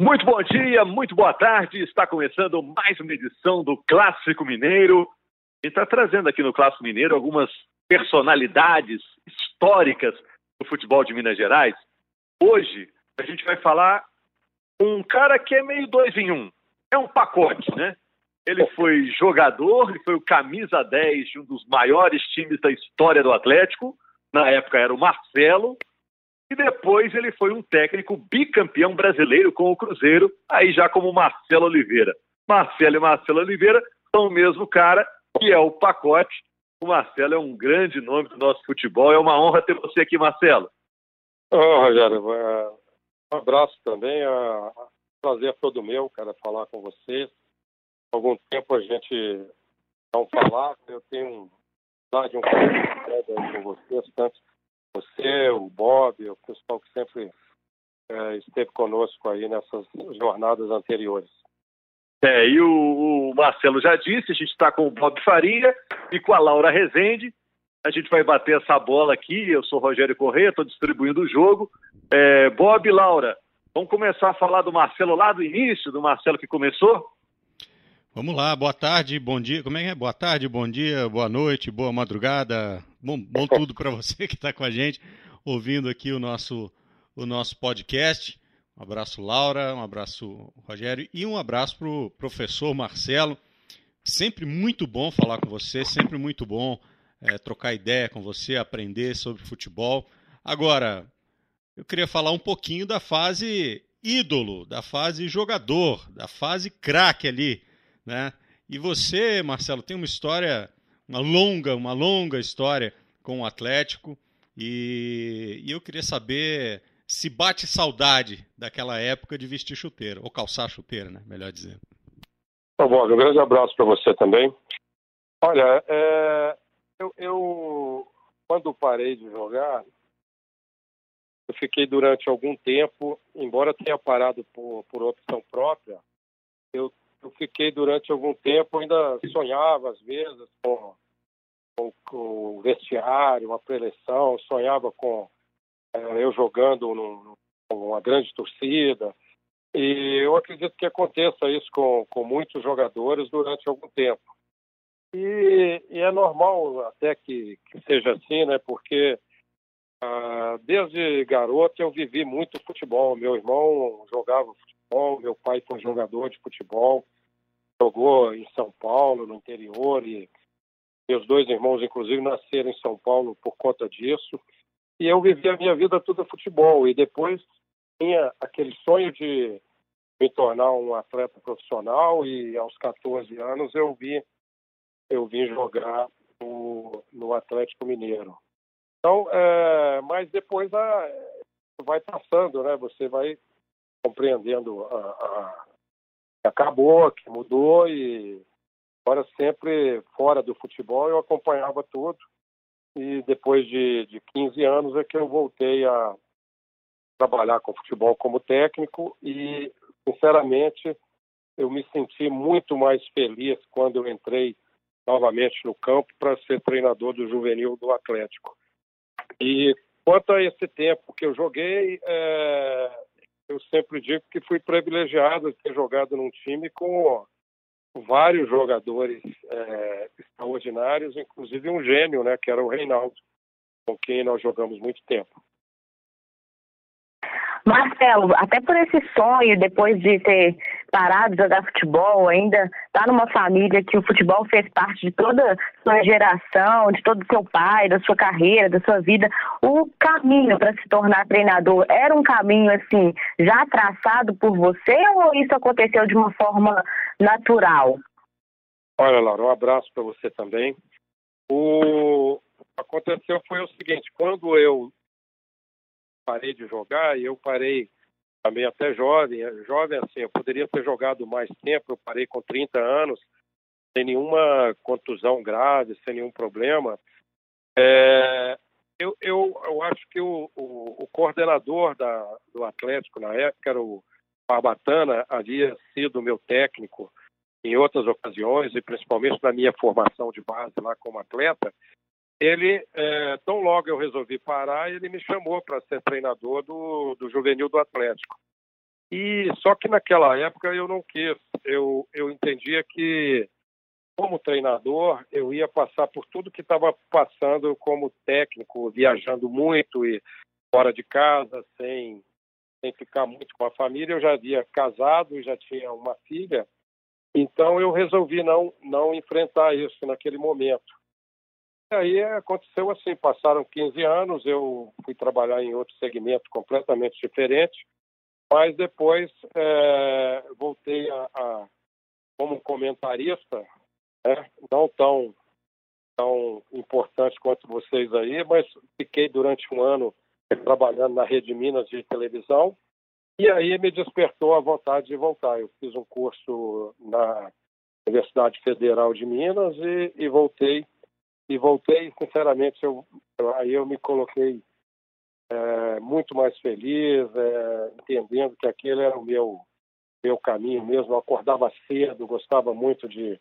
Muito bom dia, muito boa tarde. Está começando mais uma edição do Clássico Mineiro. E está trazendo aqui no Clássico Mineiro algumas personalidades históricas do futebol de Minas Gerais. Hoje a gente vai falar com um cara que é meio dois em um. É um pacote, né? Ele foi jogador, ele foi o camisa 10 de um dos maiores times da história do Atlético. Na época era o Marcelo, e depois ele foi um técnico bicampeão brasileiro com o Cruzeiro, aí já como Marcelo Oliveira. Marcelo e Marcelo Oliveira são o mesmo cara, que é o pacote. O Marcelo é um grande nome do nosso futebol. É uma honra ter você aqui, Marcelo. Ô, oh, Rogério, é, um abraço também. É um prazer todo meu, cara, falar com você. Há algum tempo a gente não falava, eu tenho um, um com você, tanto você, o Bob, o pessoal que sempre é, esteve conosco aí nessas jornadas anteriores. É, e o, o Marcelo já disse, a gente está com o Bob Faria e com a Laura Rezende. A gente vai bater essa bola aqui. Eu sou Rogério Corrêa, estou distribuindo o jogo. É, Bob e Laura, vamos começar a falar do Marcelo lá do início, do Marcelo que começou? Vamos lá, boa tarde, bom dia. Como é que é? Boa tarde, bom dia, boa noite, boa madrugada. Bom, bom tudo para você que está com a gente, ouvindo aqui o nosso, o nosso podcast. Um abraço, Laura, um abraço, Rogério, e um abraço para o professor Marcelo. Sempre muito bom falar com você, sempre muito bom é, trocar ideia com você, aprender sobre futebol. Agora, eu queria falar um pouquinho da fase ídolo, da fase jogador, da fase craque ali né? E você, Marcelo, tem uma história, uma longa, uma longa história com o Atlético e, e eu queria saber se bate saudade daquela época de vestir chuteira, ou calçar chuteira, né? Melhor dizendo. Tá bom, um grande abraço para você também. Olha, é, eu, eu, quando parei de jogar, eu fiquei durante algum tempo, embora tenha parado por, por opção própria, eu eu fiquei durante algum tempo, ainda sonhava às vezes com, com, com o vestiário, uma preleção, sonhava com é, eu jogando num, uma grande torcida. E eu acredito que aconteça isso com, com muitos jogadores durante algum tempo. E, e é normal até que, que, seja assim, né? Porque ah, desde garoto eu vivi muito futebol. Meu irmão jogava futebol, meu pai foi jogador de futebol jogou em São Paulo, no interior, e meus dois irmãos, inclusive, nasceram em São Paulo por conta disso. E eu vivi a minha vida toda futebol. E depois tinha aquele sonho de me tornar um atleta profissional. E aos 14 anos eu vi eu vim jogar no, no Atlético Mineiro. Então, é, mas depois a, vai passando, né? Você vai compreendendo a, acabou, que mudou e agora sempre fora do futebol eu acompanhava tudo e depois de, de 15 anos é que eu voltei a trabalhar com futebol como técnico e sinceramente eu me senti muito mais feliz quando eu entrei novamente no campo para ser treinador do juvenil do Atlético. E quanto a esse tempo que eu joguei, é, eu sempre digo que fui privilegiado de ter jogado num time com vários jogadores é, extraordinários, inclusive um gênio, né, que era o Reinaldo, com quem nós jogamos muito tempo. Marcelo, até por esse sonho, depois de ter parado de jogar futebol, ainda tá numa família que o futebol fez parte de toda a sua geração, de todo o seu pai, da sua carreira, da sua vida, o caminho para se tornar treinador era um caminho assim já traçado por você ou isso aconteceu de uma forma natural? Olha, Laura, um abraço para você também. O aconteceu foi o seguinte, quando eu parei de jogar e eu parei também até jovem, jovem assim, eu poderia ter jogado mais tempo, eu parei com 30 anos, sem nenhuma contusão grave, sem nenhum problema. É, eu, eu, eu acho que o, o, o, coordenador da, do Atlético na época era o Barbatana, havia sido meu técnico em outras ocasiões, e principalmente na minha formação de base lá como atleta, ele, é, tão logo eu resolvi parar, ele me chamou para ser treinador do, do juvenil do Atlético. E só que naquela época eu não quis. Eu, eu entendia que, como treinador, eu ia passar por tudo que estava passando como técnico, viajando muito e fora de casa, sem, sem ficar muito com a família. Eu já havia casado, já tinha uma filha. Então eu resolvi não, não enfrentar isso naquele momento. Aí aconteceu assim, passaram 15 anos, eu fui trabalhar em outro segmento completamente diferente, mas depois é, voltei a, a, como comentarista, né? não tão, tão importante quanto vocês aí, mas fiquei durante um ano trabalhando na Rede Minas de televisão, e aí me despertou a vontade de voltar. Eu fiz um curso na Universidade Federal de Minas e, e voltei. E voltei, sinceramente, eu, aí eu me coloquei é, muito mais feliz, é, entendendo que aquele era o meu, meu caminho mesmo. Eu acordava cedo, gostava muito de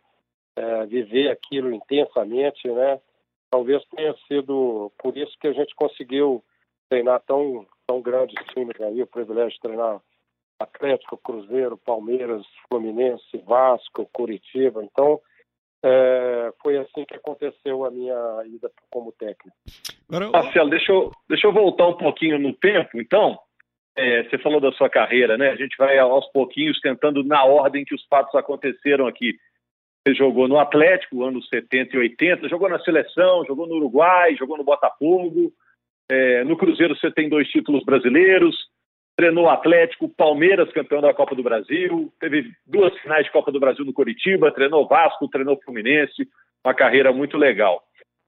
é, viver aquilo intensamente, né? Talvez tenha sido por isso que a gente conseguiu treinar tão, tão grandes times aí, o privilégio de treinar Atlético, Cruzeiro, Palmeiras, Fluminense, Vasco, Curitiba. Então, é, foi assim que aconteceu a minha ida como técnico. Marcelo, deixa eu, deixa eu voltar um pouquinho no tempo, então. É, você falou da sua carreira, né? A gente vai aos pouquinhos tentando na ordem que os fatos aconteceram aqui. Você jogou no Atlético, anos 70 e 80, jogou na seleção, jogou no Uruguai, jogou no Botafogo, é, no Cruzeiro você tem dois títulos brasileiros, treinou Atlético, Palmeiras, campeão da Copa do Brasil, teve duas finais de Copa do Brasil no Curitiba, treinou Vasco, treinou Fluminense, uma carreira muito legal.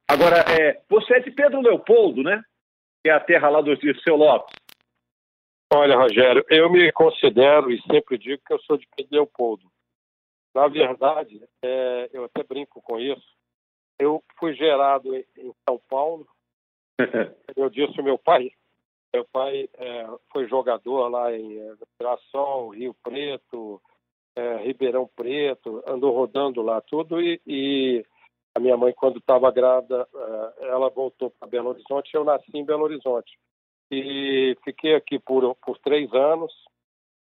Agora, é, você é de Pedro Leopoldo, né? Que é a terra lá do Dirceu Lopes. Olha, Rogério, eu me considero e sempre digo que eu sou de Pedro Leopoldo. Na verdade, é, eu até brinco com isso. Eu fui gerado em São Paulo, eu disse meu pai. Meu pai é, foi jogador lá em é, Mirassol, Rio Preto, é, Ribeirão Preto, andou rodando lá tudo e, e a minha mãe, quando estava grávida, é, ela voltou para Belo Horizonte, eu nasci em Belo Horizonte. E fiquei aqui por, por três anos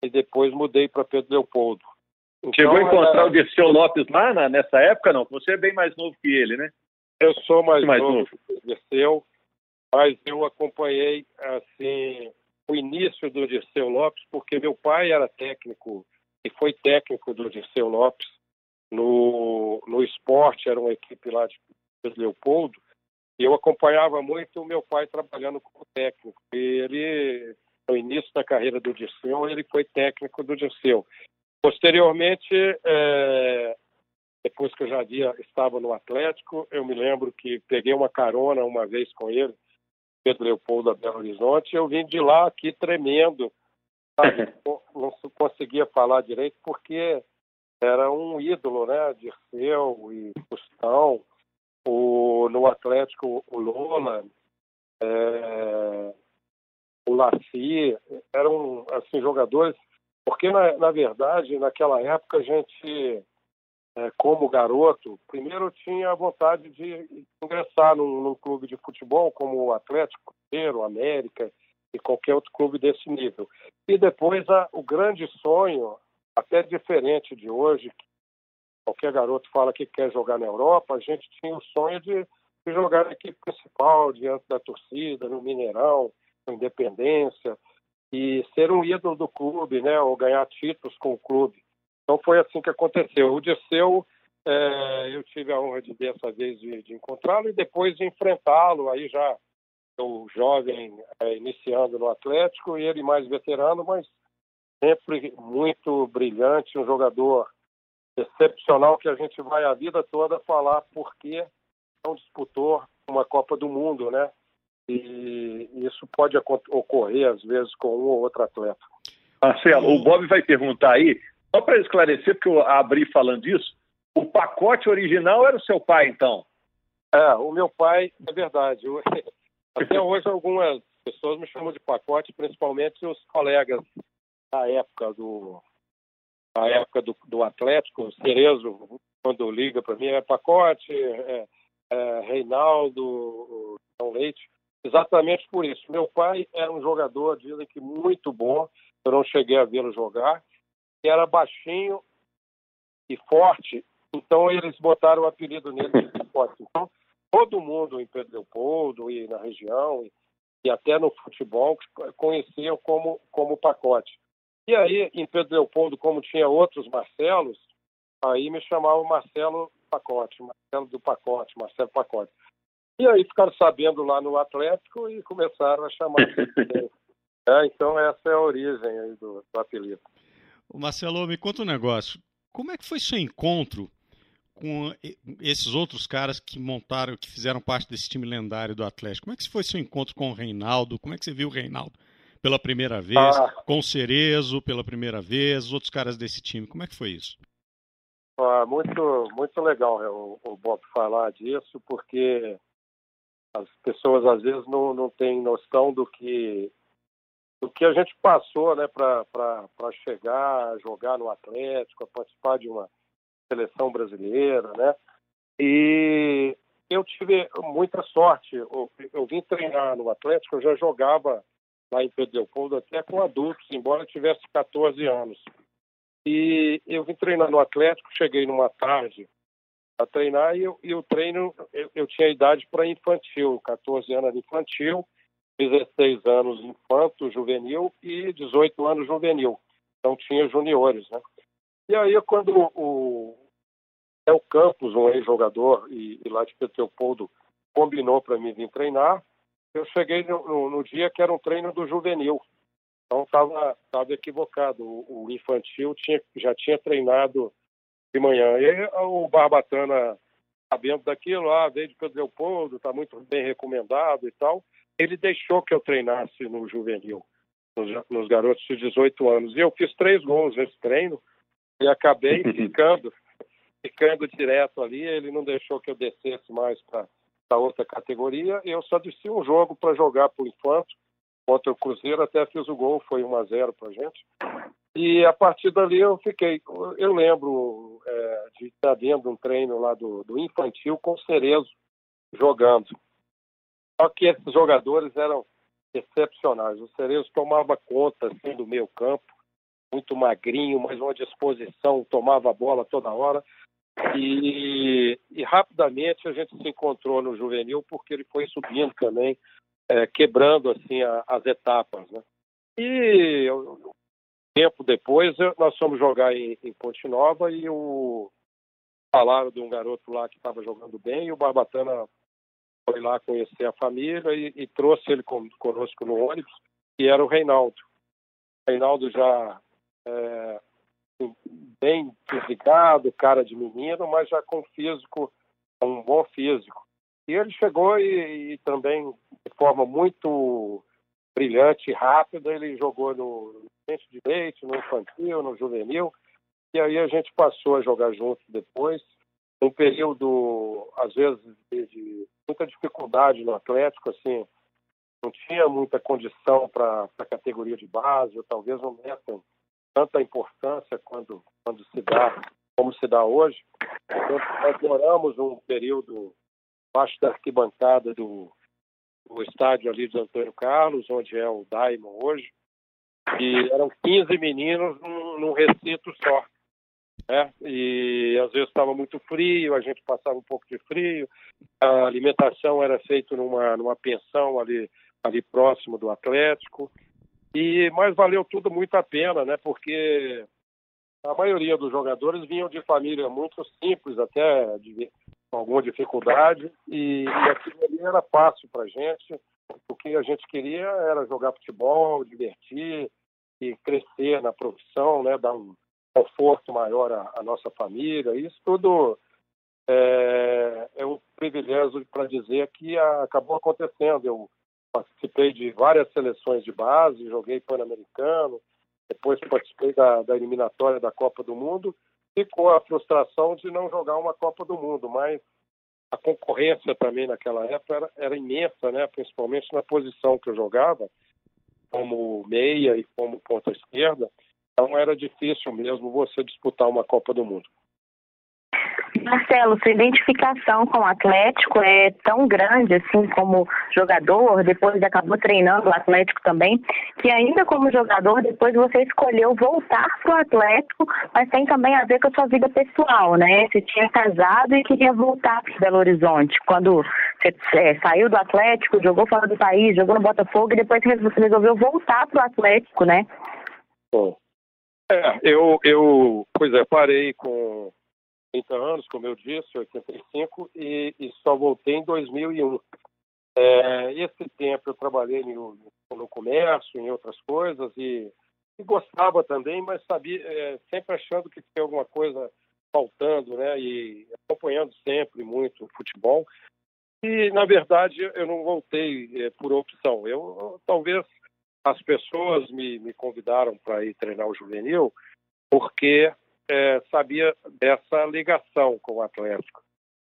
e depois mudei para Pedro Leopoldo. Então, Chegou a encontrar o Dirceu Lopes lá na, nessa época, não? Você é bem mais novo que ele, né? Eu sou mais, mais novo, novo. Dirceu mas eu acompanhei assim o início do Dirceu Lopes, porque meu pai era técnico e foi técnico do Dirceu Lopes no, no esporte, era uma equipe lá de Leopoldo, e eu acompanhava muito o meu pai trabalhando como técnico. E ele, no início da carreira do Dirceu, ele foi técnico do Dirceu. Posteriormente, é, depois que eu já estava no Atlético, eu me lembro que peguei uma carona uma vez com ele, Pedro Leopoldo a Belo Horizonte, eu vim de lá aqui tremendo, sabe? não conseguia falar direito porque era um ídolo, né? Dirceu e Gustão, o, no Atlético o Lola, é, o Laci, eram assim jogadores, porque na, na verdade naquela época a gente como garoto, primeiro eu tinha vontade de ingressar num, num clube de futebol como o Atlético Cruzeiro, América e qualquer outro clube desse nível. E depois a, o grande sonho, até diferente de hoje, qualquer garoto fala que quer jogar na Europa, a gente tinha o sonho de, de jogar na equipe principal, diante da torcida, no Mineirão, no Independência, e ser um ídolo do clube, né, ou ganhar títulos com o clube. Então foi assim que aconteceu. O Dirceu, é, eu tive a honra de dessa vez de, de encontrá-lo e depois de enfrentá-lo, aí já o jovem é, iniciando no Atlético e ele mais veterano, mas sempre muito brilhante, um jogador excepcional que a gente vai a vida toda falar porque não disputou uma Copa do Mundo, né? E isso pode ocorrer às vezes com um ou outro atleta. Marcelo, o Bob vai perguntar aí só para esclarecer, porque eu abri falando disso, o pacote original era o seu pai, então? É, o meu pai, é verdade. Eu, até hoje algumas pessoas me chamam de pacote, principalmente os colegas da época do da época do, do Atlético, Cerezo, quando liga para mim, é pacote, é, é, Reinaldo, São Leite, exatamente por isso. Meu pai era um jogador, dizem que muito bom, eu não cheguei a vê-lo jogar, era baixinho e forte, então eles botaram o apelido nele de Pipote. Então, todo mundo em Pedro Leopoldo e na região, e, e até no futebol, conheciam como, como Pacote. E aí, em Pedro Leopoldo, como tinha outros Marcelos, aí me chamavam Marcelo Pacote, Marcelo do Pacote, Marcelo Pacote. E aí ficaram sabendo lá no Atlético e começaram a chamar. é, então essa é a origem do, do apelido. Marcelo, me conta um negócio. Como é que foi seu encontro com esses outros caras que montaram, que fizeram parte desse time lendário do Atlético? Como é que foi seu encontro com o Reinaldo? Como é que você viu o Reinaldo pela primeira vez? Ah. Com o Cerezo pela primeira vez? Os outros caras desse time? Como é que foi isso? Ah, muito, muito legal né, o, o Bob falar disso, porque as pessoas às vezes não, não têm noção do que do que a gente passou né, para chegar a jogar no Atlético, a participar de uma seleção brasileira, né? E eu tive muita sorte. Eu, eu vim treinar no Atlético, eu já jogava lá em Pedro até com adultos, embora tivesse 14 anos. E eu vim treinar no Atlético, cheguei numa tarde a treinar e, eu, e o treino, eu, eu tinha idade para infantil, 14 anos infantil, 16 anos infanto, juvenil e 18 anos juvenil. Então tinha juniores, né? E aí quando o El Campos, um ex-jogador e, e, lá de Petropoldo, combinou para mim vir treinar, eu cheguei no, no, no, dia que era um treino do juvenil. Então estava tava equivocado. O, o, infantil tinha, já tinha treinado de manhã. E aí, o Barbatana, sabendo daquilo, ah, veio de Pedro Leopoldo, está muito bem recomendado e tal ele deixou que eu treinasse no juvenil, nos, nos, garotos de 18 anos. E eu fiz três gols nesse treino e acabei ficando, ficando direto ali. Ele não deixou que eu descesse mais para outra categoria. Eu só desci um jogo para jogar para o Infanto contra o Cruzeiro, até fiz o gol, foi 1 a 0 para gente. E a partir dali eu fiquei. Eu lembro é, de estar vendo um treino lá do, do infantil com o Cerezo jogando. Só que esses jogadores eram excepcionais. O Cerezo tomava conta assim, do meio campo, muito magrinho, mas uma disposição, tomava a bola toda hora. E, e, rapidamente a gente se encontrou no juvenil porque ele foi subindo também, é, quebrando assim a, as etapas. Né? E um tempo depois nós fomos jogar em, em Ponte Nova e o falaram de um garoto lá que estava jogando bem e o Barbatana foi lá conhecer a família e, e trouxe ele com, conosco no ônibus, que era o Reinaldo. O Reinaldo já é, bem fisicado, cara de menino, mas já com físico, um bom físico. E ele chegou e, e também de forma muito brilhante e rápida, ele jogou no frente de leite, no infantil, no juvenil, e aí a gente passou a jogar junto depois um período, às vezes, de, de, muita dificuldade no Atlético, assim, não tinha muita condição para a categoria de base, ou talvez não metam tanta importância quando, quando se dá, como se dá hoje. Então, nós moramos um período abaixo da arquibancada do, do estádio ali de Antônio Carlos, onde é o Daimon hoje, e eram 15 meninos num, num recinto só né? E às vezes estava muito frio, a gente passava um pouco de frio. A alimentação era feita numa, numa pensão ali, ali próximo do Atlético. E mas valeu tudo muito a pena, né? Porque a maioria dos jogadores vinham de família muito simples, até de, com alguma dificuldade, e, e aquilo ali era fácil para gente. O que a gente queria era jogar futebol, divertir e crescer na profissão, né? Dar um, conforto maior à, à nossa família. Isso tudo é, é um privilégio para dizer que a, acabou acontecendo. Eu participei de várias seleções de base, joguei Pan-Americano, depois participei da, da eliminatória da Copa do Mundo. Ficou a frustração de não jogar uma Copa do Mundo, mas a concorrência também naquela época era, era, imensa, né? principalmente na posição que eu jogava, como meia e como ponta esquerda. Então era difícil mesmo você disputar uma Copa do Mundo. Marcelo, sua identificação com o Atlético é tão grande assim como jogador, depois acabou treinando o Atlético também, que ainda como jogador, depois você escolheu voltar para o Atlético, mas tem também a ver com a sua vida pessoal, né? Você tinha casado e queria voltar para Belo Horizonte. Quando você é, saiu do Atlético, jogou fora do país, jogou no Botafogo e depois você resolveu voltar para o Atlético, né? Bom, é, eu, eu, pois é, parei com 30 anos, como eu disse, 85, e, e só voltei em 2001. É, esse tempo eu trabalhei no, no comércio, em outras coisas, e, e gostava também, mas sabia, é, sempre achando que tinha alguma coisa faltando, né? E acompanhando sempre muito o futebol. E, na verdade, eu não voltei é, por opção. Eu, talvez as pessoas me, me convidaram para ir treinar o juvenil porque é, sabia dessa ligação com o Atlético.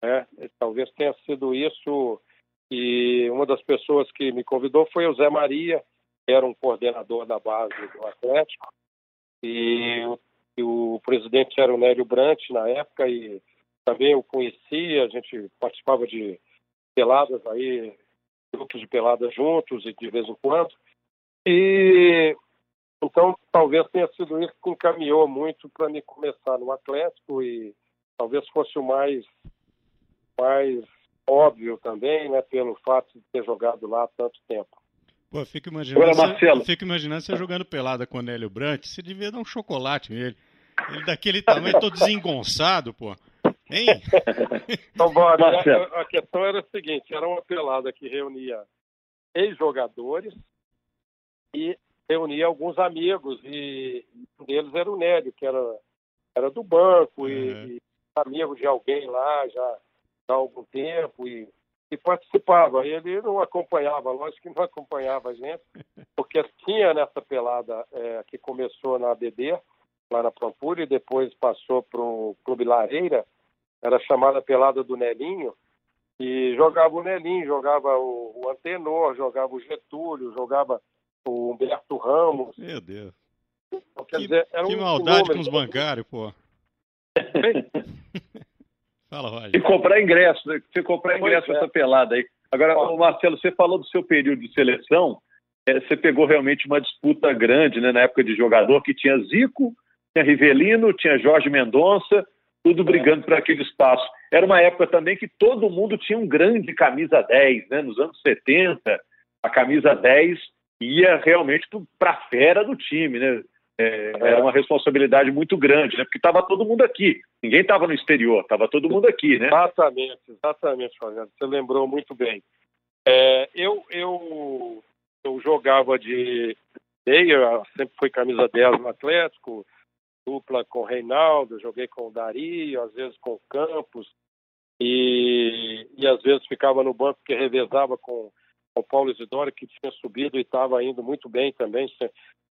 Né? Talvez tenha sido isso. E uma das pessoas que me convidou foi o Zé Maria, que era um coordenador da base do Atlético. E, e o presidente era o Nélio Brant na época e também eu conhecia, a gente participava de peladas aí, grupos de peladas juntos e de vez em quando. E então talvez tenha sido isso que encaminhou muito para me começar no Atlético e talvez fosse o mais mais óbvio também, né, pelo fato de ter jogado lá há tanto tempo. Pô, fico imaginando, fico imaginando você jogando pelada com o Nélio Brant, você devia dar um chocolate nele. Ele daquele tamanho todo desengonçado, pô. Hein? então, bora, a, a questão era a seguinte, era uma pelada que reunia ex-jogadores e reunia alguns amigos e um deles era o Nélio, que era, era do banco e, uhum. e amigo de alguém lá já há algum tempo e, e participava. Ele não acompanhava, lógico que não acompanhava a gente, porque tinha nessa pelada é, que começou na ABD, lá na Pampulha, e depois passou para o Clube Lareira, era chamada Pelada do Nelinho, e jogava o Nelinho, jogava o, o Antenor, jogava o Getúlio, jogava o Humberto Ramos. Meu Deus. Então, que, dizer, que um maldade com os bancários, pô. Fala, Roger. E comprar ingresso, né? Você comprar ingresso é. essa pelada aí. Agora, Marcelo, você falou do seu período de seleção. É, você pegou realmente uma disputa grande né, na época de jogador, que tinha Zico, tinha Rivelino, tinha Jorge Mendonça, tudo brigando por aquele espaço. Era uma época também que todo mundo tinha um grande camisa 10, né? Nos anos 70, a camisa 10 ia realmente para a fera do time, né? É, era uma responsabilidade muito grande, né? Porque estava todo mundo aqui. Ninguém estava no exterior, estava todo mundo aqui, né? Exatamente, exatamente, Rogério. Você lembrou muito bem. É, eu, eu, eu jogava de meia, sempre fui camisa 10 no Atlético, dupla com o Reinaldo, joguei com o Dario, às vezes com o Campos, e, e às vezes ficava no banco porque revezava com o Paulo Isidoro, que tinha subido e estava indo muito bem também,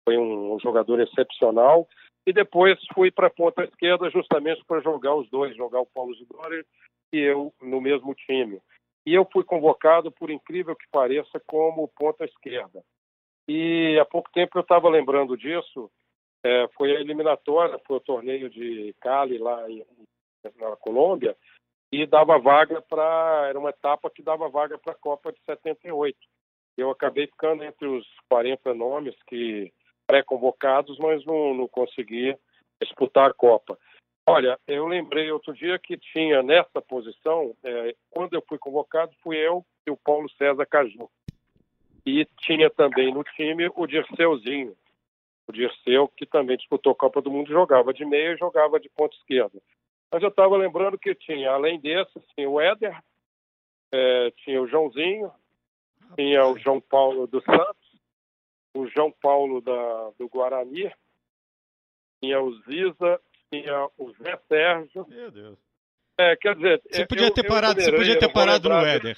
foi um, um jogador excepcional. E depois fui para a ponta esquerda justamente para jogar os dois, jogar o Paulo Isidoro e eu no mesmo time. E eu fui convocado, por incrível que pareça, como ponta esquerda. E há pouco tempo eu estava lembrando disso, é, foi a eliminatória, foi o torneio de Cali lá em, na Colômbia, e dava vaga para. Era uma etapa que dava vaga para a Copa de 78. Eu acabei ficando entre os 40 nomes que pré-convocados, mas não, não consegui disputar a Copa. Olha, eu lembrei outro dia que tinha nessa posição, é, quando eu fui convocado, fui eu e o Paulo César Caju. E tinha também no time o Dirceuzinho, o Dirceu, que também disputou a Copa do Mundo, jogava de meia e jogava de ponta esquerda. Mas eu estava lembrando que tinha, além desse, tinha o Éder, é, tinha o Joãozinho, tinha o João Paulo dos Santos, o João Paulo da, do Guarani, tinha o Ziza, tinha o Zé Sérgio. Meu Deus. É, quer dizer, você podia eu, ter parado, você podia ter parado no Éder.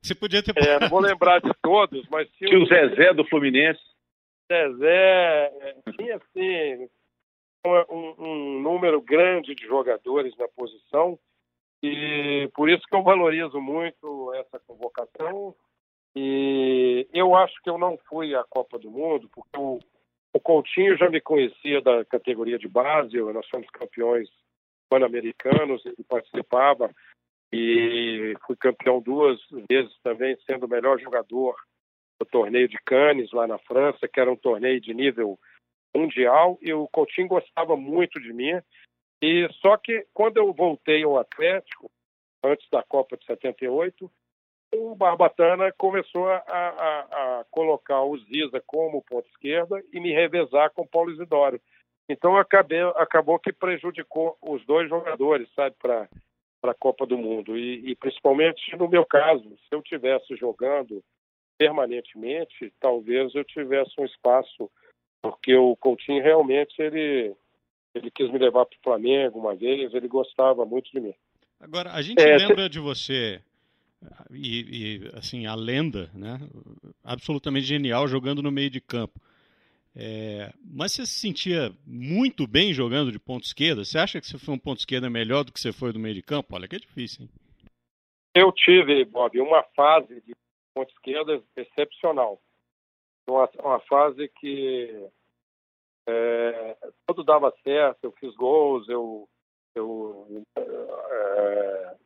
Você podia ter parado. É, não vou lembrar de todos, mas tinha, tinha o Zezé do Fluminense. Zezé, é, tinha assim, um, um, número grande de jogadores na posição e por isso que eu valorizo muito essa convocação. E eu acho que eu não fui à Copa do Mundo porque o, o Coutinho já me conhecia da categoria de base, nós fomos campeões pan-americanos, ele participava e fui campeão duas vezes também, sendo o melhor jogador do torneio de Cannes, lá na França, que era um torneio de nível mundial, e o Coutinho gostava muito de mim. E só que quando eu voltei ao Atlético, antes da Copa de 78, o Barbatana começou a, a, a colocar o Ziza como ponto esquerda e me revezar com o Paulo Isidoro. Então acabei, acabou que prejudicou os dois jogadores, sabe, para a Copa do Mundo. E, e, principalmente no meu caso, se eu tivesse jogando permanentemente, talvez eu tivesse um espaço, porque o Coutinho realmente ele, ele quis me levar para o Flamengo uma vez, ele gostava muito de mim. Agora, a gente é, lembra de você e, e, assim a lenda, né? Absolutamente genial jogando no meio de campo. É, mas você se sentia muito bem jogando de ponto esquerda? Você acha que você foi um ponto esquerda melhor do que você foi do meio de campo? Olha que é difícil, hein? Eu tive, Bob, uma fase de ponto esquerda excepcional. Uma, uma fase que é, tudo dava certo, eu fiz gols, eu, eu é,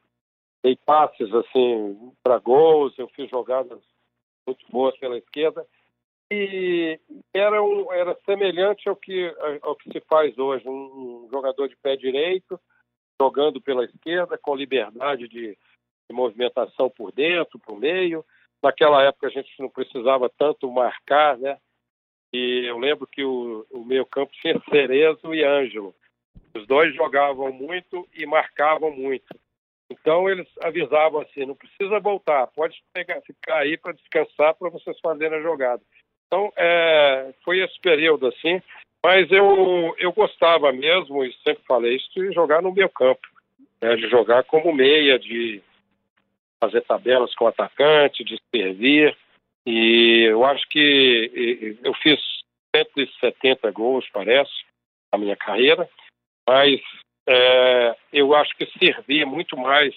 dei passes assim para gols, eu fiz jogadas muito boas pela esquerda e era, um, era semelhante ao que, ao que se faz hoje, um, jogador de pé direito jogando pela esquerda com liberdade de, de movimentação por dentro, por meio. Naquela época a gente não precisava tanto marcar, né? E eu lembro que o, o meio campo tinha Cerezo e Ângelo. Os dois jogavam muito e marcavam muito. Então eles avisavam assim, não precisa voltar, pode pegar, ficar aí para descansar para vocês fazerem a jogada. Então é, foi esse período assim, mas eu, eu gostava mesmo, e sempre falei isso, de jogar no meu campo, né, de jogar como meia, de fazer tabelas com o atacante, de servir. E eu acho que eu fiz 170 gols, parece, na minha carreira, mas é, eu acho que servia muito mais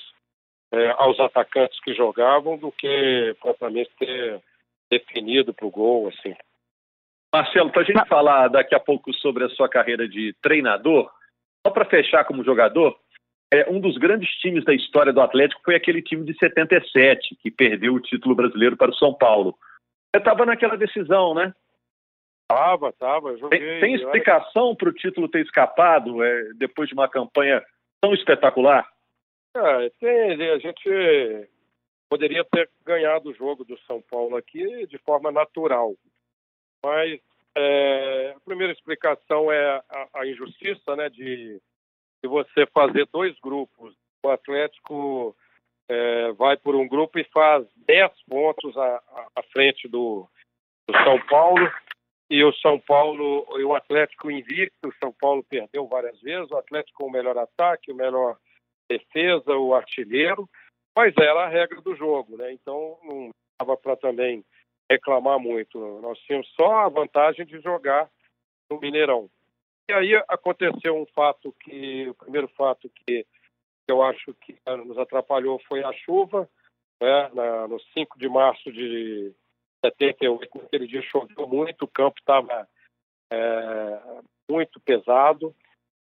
é, aos atacantes que jogavam do que propriamente ter definido para o gol, assim. Marcelo, para a gente falar daqui a pouco sobre a sua carreira de treinador, só para fechar como jogador, é, um dos grandes times da história do Atlético foi aquele time de 77, que perdeu o título brasileiro para o São Paulo. Você estava naquela decisão, né? Tava, tava. Joguei, tem, tem explicação para o título ter escapado é, depois de uma campanha tão espetacular? É, tem, a gente poderia ter ganhado o jogo do São Paulo aqui de forma natural. Mas é, a primeira explicação é a, a, injustiça né, de, de você fazer dois grupos. O Atlético é, vai por um grupo e faz 10 pontos à, à frente do, do São Paulo e o São Paulo e o Atlético invicto, o São Paulo perdeu várias vezes, o Atlético com o melhor ataque, o melhor defesa, o artilheiro, mas era a regra do jogo, né? Então não dava para também reclamar muito. Nós tínhamos só a vantagem de jogar no Mineirão. E aí aconteceu um fato que, o primeiro fato que eu acho que nos atrapalhou foi a chuva, né? Na, no 5 de março de 78, naquele dia choveu muito, o campo estava é, muito pesado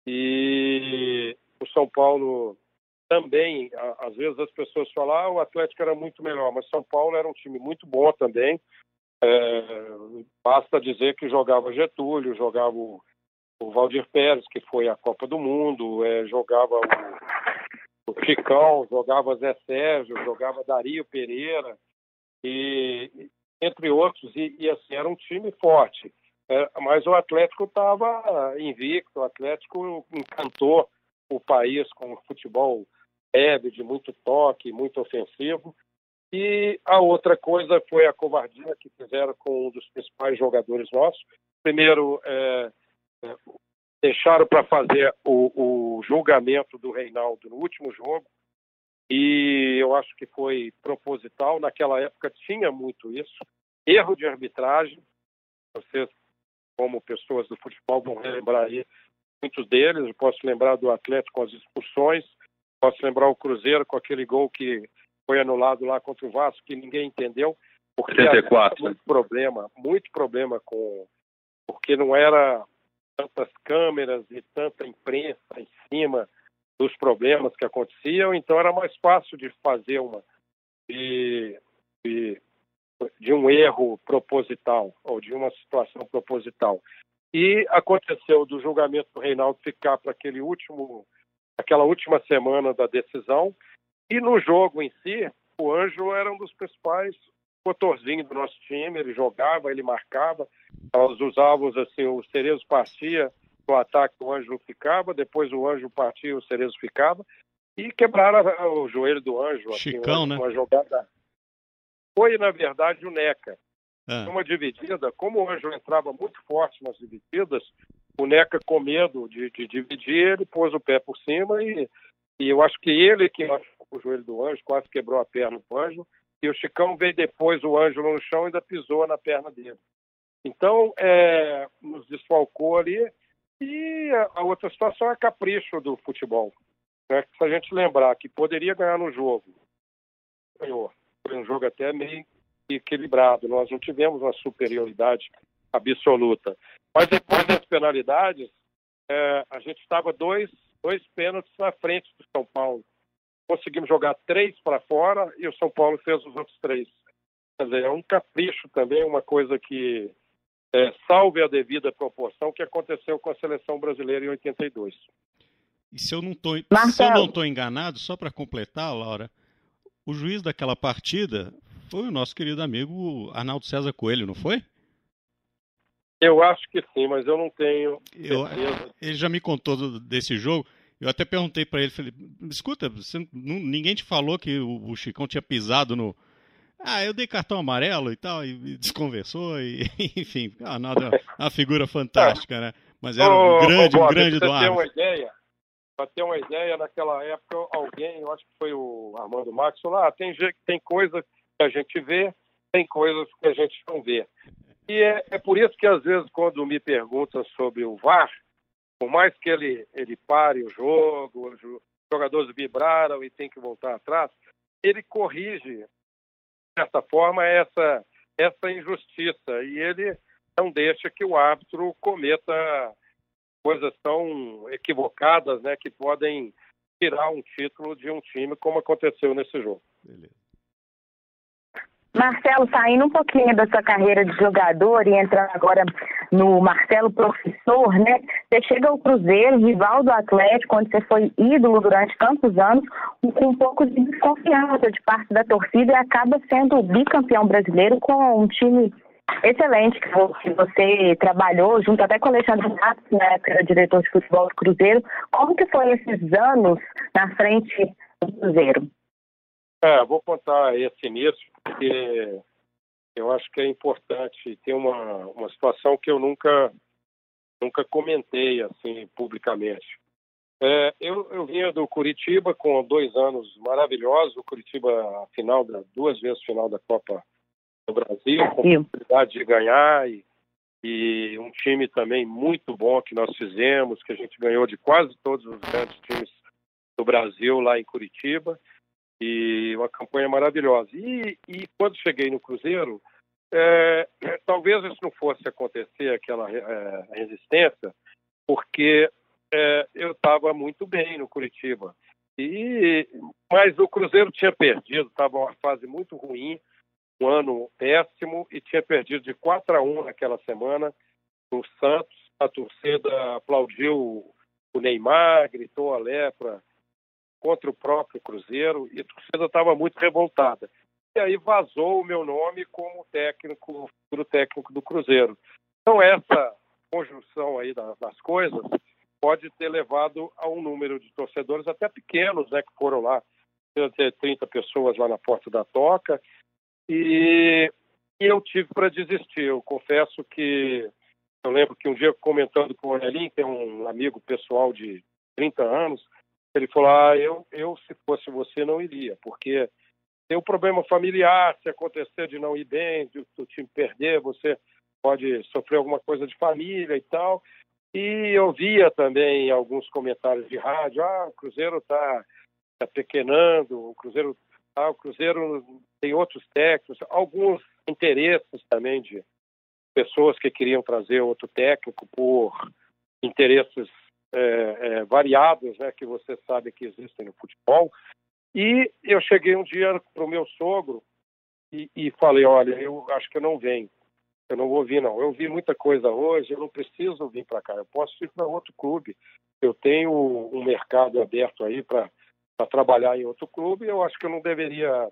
e o São Paulo também, às vezes as pessoas falam, ah, o Atlético era muito melhor, mas São Paulo era um time muito bom também. É, basta dizer que jogava Getúlio, jogava o, o Valdir Pérez, que foi a Copa do Mundo, é, jogava o, o Chicão, jogava Zé Sérgio, jogava Dario Pereira. E, entre outros, e, e assim, era um time forte. É, mas o Atlético estava invicto, o Atlético encantou o país com o futebol leve, de muito toque, muito ofensivo. E a outra coisa foi a covardia que fizeram com um dos principais jogadores nossos. Primeiro, é, é, deixaram para fazer o, o julgamento do Reinaldo no último jogo, e eu acho que foi proposital. Naquela época tinha muito isso. Erro de arbitragem. Vocês, como pessoas do futebol, vão relembrar aí muitos deles. Eu posso lembrar do Atlético com as expulsões. Posso lembrar o Cruzeiro com aquele gol que foi anulado lá contra o Vasco, que ninguém entendeu. Porque 74. muito problema, muito problema com. Porque não era tantas câmeras e tanta imprensa em cima dos problemas que aconteciam, então era mais fácil de fazer uma de, de, de um erro proposital ou de uma situação proposital. E aconteceu do julgamento do Reinaldo ficar para aquele último, aquela última semana da decisão. E no jogo em si, o Anjo era um dos principais motorzinho do nosso time. Ele jogava, ele marcava. Nós usávamos assim, o Cerezo partia no ataque, o Anjo ficava. Depois o Anjo partia, o Cerezo ficava. E quebraram o joelho do Anjo. Assim, Chicão, assim, uma, né? Uma jogada. Foi, na verdade, o Neca. Ah. Uma dividida, como o Anjo entrava muito forte nas divididas, o Neca, com medo de, de dividir, ele pôs o pé por cima e, e eu acho que ele que o joelho do Anjo, quase quebrou a perna do Anjo, e o Chicão veio depois o Anjo no chão e ainda pisou na perna dele. Então, é, nos desfalcou ali. E a outra situação é capricho do futebol. Né? Se a gente lembrar que poderia ganhar no jogo, ganhou. Foi um jogo até meio equilibrado. Nós não tivemos uma superioridade absoluta. Mas depois das penalidades, é, a gente estava dois, dois pênaltis na frente do São Paulo. Conseguimos jogar três para fora e o São Paulo fez os outros três. Quer dizer, é um capricho também, uma coisa que é, salve a devida proporção que aconteceu com a seleção brasileira em 82. E se eu não estou enganado, só para completar, Laura, o juiz daquela partida foi o nosso querido amigo Arnaldo César Coelho, não foi? Eu acho que sim, mas eu não tenho. Eu, ele já me contou desse jogo. Eu até perguntei para ele, falei, escuta, você, não, ninguém te falou que o, o, Chicão tinha pisado no. Ah, eu dei cartão amarelo e tal, e, desconversou, e enfim, Arnaldo é uma figura fantástica, né? Mas era um grande, ô, um grande do Ter uma ideia, para ter uma ideia, naquela época, alguém, eu acho que foi o Armando Max, falou: ah, tem, tem coisa que a gente vê, tem coisas que a gente não vê. E é, é por isso que, às vezes, quando me perguntam sobre o VAR, por mais que ele, ele pare o jogo, os jogadores vibraram e tem que voltar atrás, ele corrige, certa forma, essa, essa injustiça. E ele não deixa que o árbitro cometa coisas tão equivocadas né, que podem tirar um título de um time, como aconteceu nesse jogo. Beleza. Marcelo, saindo um pouquinho da sua carreira de jogador e entrando agora no Marcelo professor, né? Você chega ao Cruzeiro, rival do Atlético, onde você foi ídolo durante tantos anos, com um pouco de desconfiança de parte da torcida e acaba sendo bicampeão brasileiro com um time excelente que você trabalhou junto até com o Alexandre Matos, né, que era diretor de futebol do Cruzeiro. Como que foi esses anos na frente do Cruzeiro? É, vou contar esse início, porque eu acho que é importante. Tem uma, uma situação que eu nunca, nunca comentei assim publicamente. É, eu, eu vinha do Curitiba com dois anos maravilhosos. O Curitiba, final da, duas vezes final da Copa do Brasil, com possibilidade de ganhar e, e um time também muito bom que nós fizemos, que a gente ganhou de quase todos os grandes times do Brasil lá em Curitiba e uma campanha maravilhosa. E, e quando cheguei no Cruzeiro, é, talvez isso não fosse acontecer, aquela é, resistência, porque é, eu estava muito bem no Curitiba. E, mas o Cruzeiro tinha perdido, estava uma fase muito ruim, um ano péssimo, e tinha perdido de 4 a 1 naquela semana no Santos. A torcida aplaudiu o Neymar, gritou a lepra contra o próprio Cruzeiro e a torcida estava muito revoltada. E aí vazou o meu nome como técnico, futuro técnico do Cruzeiro. Então essa conjunção aí das coisas pode ter levado a um número de torcedores até pequenos, né, que foram lá, ter 30 pessoas lá na porta da toca, e, e eu tive para desistir. Eu confesso que eu lembro que um dia comentando com o Orelin, que é um amigo pessoal de 30 anos, ele falou: ah, eu, eu se fosse você não iria, porque tem um problema familiar, se acontecer de não ir bem, de o time perder, você pode sofrer alguma coisa de família e tal. E eu via também alguns comentários de rádio, ah, o Cruzeiro está tá pequenando, o Cruzeiro, ah, o Cruzeiro tem outros técnicos, alguns interesses também de pessoas que queriam trazer outro técnico por interesses é, é, variados, né, que você sabe que existem no futebol. E eu cheguei um dia para o meu sogro e, e, falei, olha, eu acho que eu não venho, eu não vou vir não. Eu vi muita coisa hoje, eu não preciso vir para cá, eu posso ir para outro clube. Eu tenho um mercado aberto aí para trabalhar em outro clube, eu acho que eu não deveria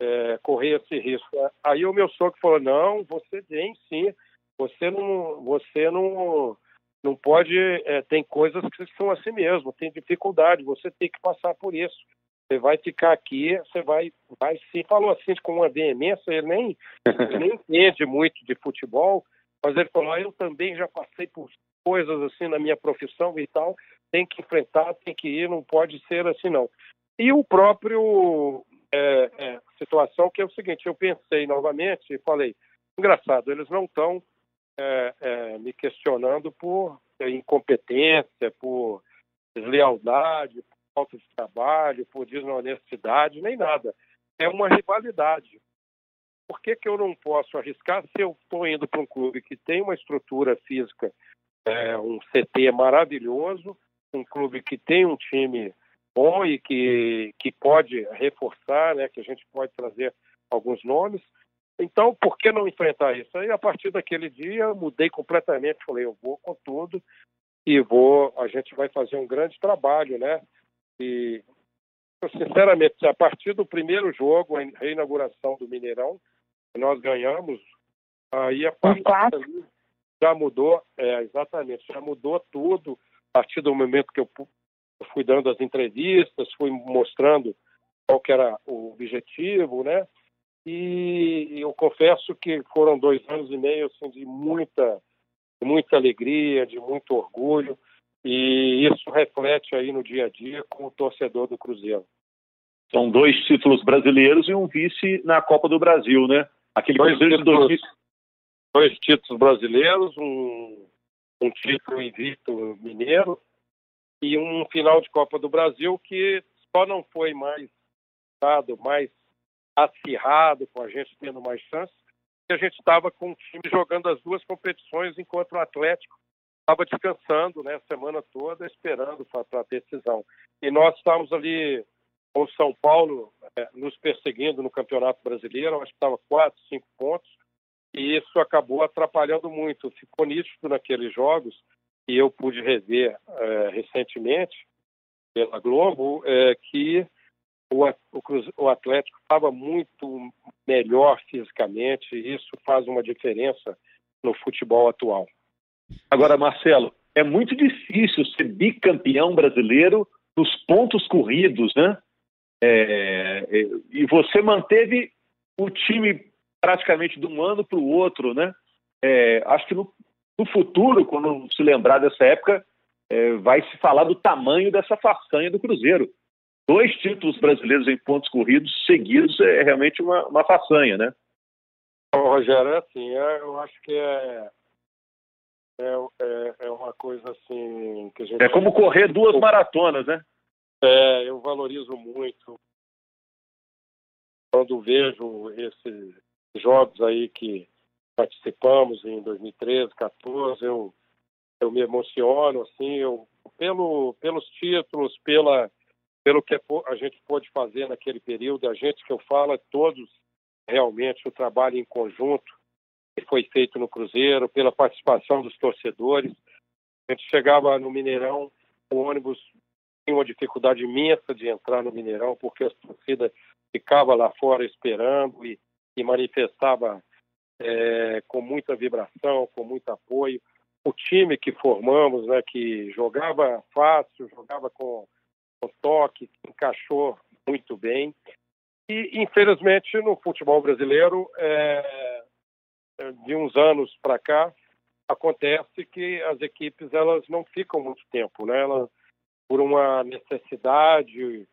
é, correr esse risco. Aí o meu sogro falou, não, você vem sim, você não, você não não pode, é, tem coisas que são assim mesmo, tem dificuldade, você tem que passar por isso. Você vai ficar aqui, você vai, vai sim. Falou assim com uma veemência, ele nem, ele nem entende muito de futebol, mas ele falou: ah, eu também já passei por coisas assim na minha profissão e tal, tem que enfrentar, tem que ir, não pode ser assim não. E o próprio é, é, situação que é o seguinte, eu pensei novamente e falei, engraçado, eles não estão é, é, me questionando por incompetência, por deslealdade, por falta de trabalho, por desonestidade, nem nada. É uma rivalidade. Por que, que eu não posso arriscar se eu estou indo para um clube que tem uma estrutura física, é, um CT maravilhoso, um clube que tem um time bom e que, que pode reforçar, né, que a gente pode trazer alguns nomes, então, por que não enfrentar isso? Aí, a partir daquele dia, mudei completamente. Falei, eu vou com tudo e vou. A gente vai fazer um grande trabalho, né? E, sinceramente, a partir do primeiro jogo, a reinauguração do Mineirão, nós ganhamos, aí a partir dali já mudou, é, exatamente, já mudou tudo. A partir do momento que eu fui dando as entrevistas, fui mostrando qual que era o objetivo, né? E eu confesso que foram dois anos e meio assim, de muita, muita alegria, de muito orgulho, e isso reflete aí no dia a dia com o torcedor do Cruzeiro. São dois títulos brasileiros e um vice na Copa do Brasil, né? Aquele dois Cruzeiro títulos, de 2000... dois títulos brasileiros, um, um título invicto mineiro e um final de Copa do Brasil que só não foi mais dado, mais acirrado, com a gente tendo mais chance, e a gente estava com o time jogando as duas competições, enquanto o Atlético estava descansando né, a semana toda, esperando para a decisão. E nós estávamos ali com o São Paulo é, nos perseguindo no Campeonato Brasileiro, acho que estava quatro, cinco pontos, e isso acabou atrapalhando muito. Ficou nítido naqueles jogos, e eu pude rever é, recentemente pela Globo, é, que o, Atlético estava muito melhor fisicamente, e isso faz uma diferença no futebol atual. Agora, Marcelo, é muito difícil ser bicampeão brasileiro nos pontos corridos, né? É, é, e você manteve o time praticamente de um ano para o outro, né? É, acho que no, no, futuro, quando se lembrar dessa época, é, vai se falar do tamanho dessa façanha do Cruzeiro dois títulos brasileiros em pontos corridos seguidos é realmente uma, uma façanha, né? Rogério, é assim, é, eu acho que é, é, é, é, uma coisa assim que a gente... É como correr duas maratonas, né? É, eu valorizo muito quando vejo esses jogos aí que participamos em 2013, 2014, eu, eu me emociono, assim, eu, pelo, pelos títulos, pela pelo que a gente pôde fazer naquele período, a gente que eu falo, todos realmente o trabalho em conjunto que foi feito no Cruzeiro, pela participação dos torcedores. A gente chegava no Mineirão, o ônibus tinha uma dificuldade imensa de entrar no Mineirão, porque a torcida ficava lá fora esperando e, e manifestava é, com muita vibração, com muito apoio. O time que formamos, né, que jogava fácil, jogava com o toque, encaixou muito bem. E, infelizmente, no futebol brasileiro, é, é de uns anos para cá, acontece que as equipes elas não ficam muito tempo, né? Elas, por uma necessidade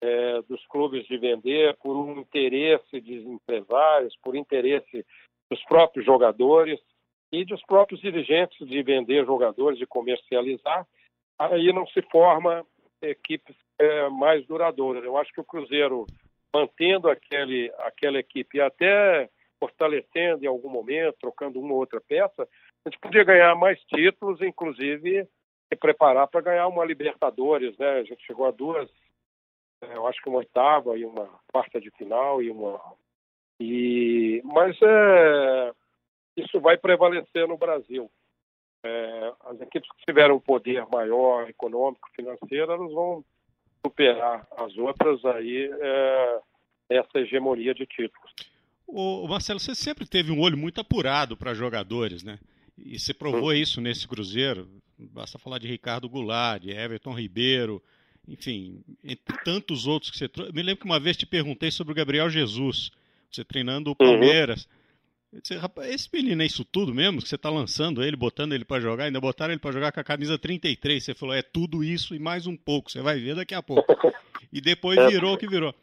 é, dos clubes de vender, por um interesse de empresários, por interesse dos próprios jogadores e dos próprios dirigentes de vender jogadores, de comercializar, aí não se forma equipes é, mais duradouras. Eu acho que o Cruzeiro, mantendo aquele, aquela equipe e até fortalecendo em algum momento, trocando uma ou outra peça, a gente podia ganhar mais títulos, inclusive se preparar para ganhar uma Libertadores, né? A gente chegou a duas, é, eu acho que uma oitava e uma quarta de final e uma e mas é isso vai prevalecer no Brasil. É, as equipes que tiveram um poder maior, econômico, financeiro, elas vão superar as outras aí é, essa hegemonia de títulos. O Marcelo, você sempre teve um olho muito apurado para jogadores, né? E você provou uhum. isso nesse Cruzeiro. Basta falar de Ricardo Goulart, de Everton Ribeiro, enfim, entre tantos outros que você trouxe. Me lembro que uma vez te perguntei sobre o Gabriel Jesus, você treinando o uhum. Palmeiras. Uhum. Eu disse, rapaz, esse menino é isso tudo mesmo? Que você está lançando ele, botando ele para jogar? Ainda botaram ele para jogar com a camisa 33. Você falou, é tudo isso e mais um pouco. Você vai ver daqui a pouco. E depois é. virou o que virou.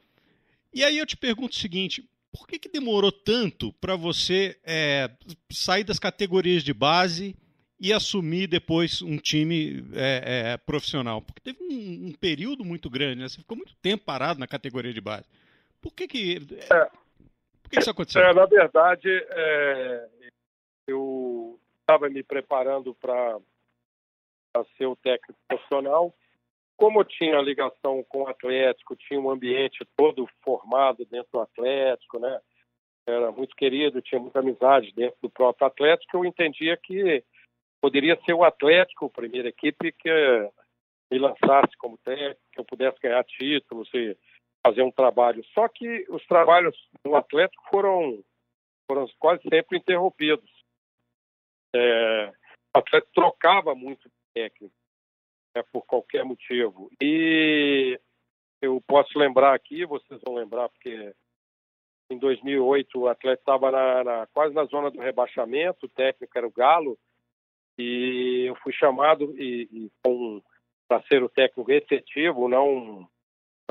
E aí eu te pergunto o seguinte: por que, que demorou tanto para você é, sair das categorias de base e assumir depois um time é, é, profissional? Porque teve um, um, período muito grande, né? Você ficou muito tempo parado na categoria de base. Por que, que, é. Que, isso aconteceu? É, na verdade, é, eu estava me preparando para ser o técnico profissional como tinha ligação com o Atlético, tinha um ambiente todo formado dentro do Atlético, né? Era muito querido, tinha muita amizade dentro do próprio Atlético. Eu entendia que poderia ser o Atlético, a primeira equipe, que me lançasse como técnico, que eu pudesse ganhar títulos e fazer um trabalho. Só que os trabalhos do Atlético foram, foram quase sempre interrompidos. É, o Atlético trocava muito técnico né, por qualquer motivo. E eu posso lembrar aqui, vocês vão lembrar, porque em 2008 o Atlético estava na, na, quase na zona do rebaixamento, o técnico era o Galo, e eu fui chamado e, e para ser o técnico efetivo, não,